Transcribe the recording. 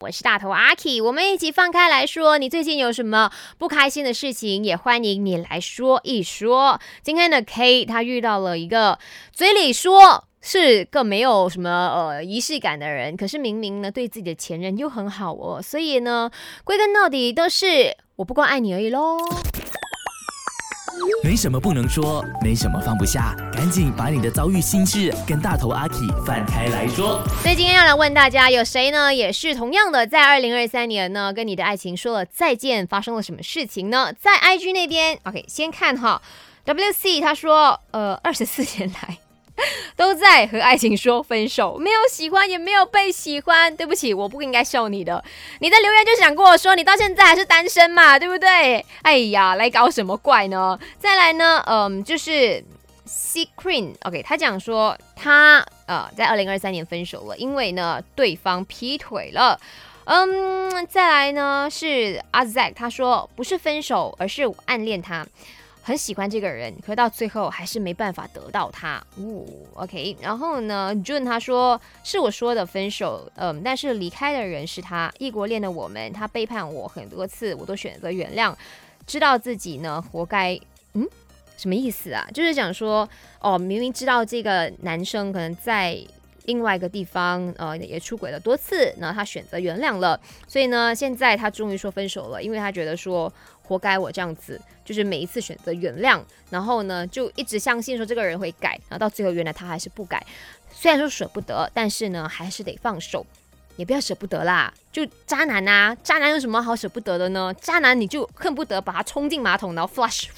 我是大头阿 K，我们一起放开来说，你最近有什么不开心的事情，也欢迎你来说一说。今天的 K 他遇到了一个嘴里说是个没有什么呃仪式感的人，可是明明呢对自己的前任又很好哦，所以呢归根到底都是我不光爱你而已喽。没什么不能说，没什么放不下，赶紧把你的遭遇心事跟大头阿 K 放开来说。所以今天要来问大家，有谁呢也是同样的，在二零二三年呢跟你的爱情说了再见，发生了什么事情呢？在 IG 那边，OK，先看哈，WC 他说，呃，二十四年来。都在和爱情说分手，没有喜欢，也没有被喜欢。对不起，我不应该笑你的。你的留言就想跟我说，你到现在还是单身嘛，对不对？哎呀，来搞什么怪呢？再来呢，嗯，就是 Secret，OK，他讲说他呃在二零二三年分手了，因为呢对方劈腿了。嗯，再来呢是 Azac，他说不是分手，而是暗恋他。很喜欢这个人，可到最后还是没办法得到他。哦，OK。然后呢，June 他说是我说的分手，嗯，但是离开的人是他。异国恋的我们，他背叛我很多次，我都选择原谅，知道自己呢活该。嗯，什么意思啊？就是讲说，哦，明明知道这个男生可能在另外一个地方，呃，也出轨了多次，那他选择原谅了，所以呢，现在他终于说分手了，因为他觉得说活该我这样子。就是每一次选择原谅，然后呢，就一直相信说这个人会改，然后到最后原来他还是不改。虽然说舍不得，但是呢，还是得放手，也不要舍不得啦。就渣男啊，渣男有什么好舍不得的呢？渣男你就恨不得把他冲进马桶，然后 flush。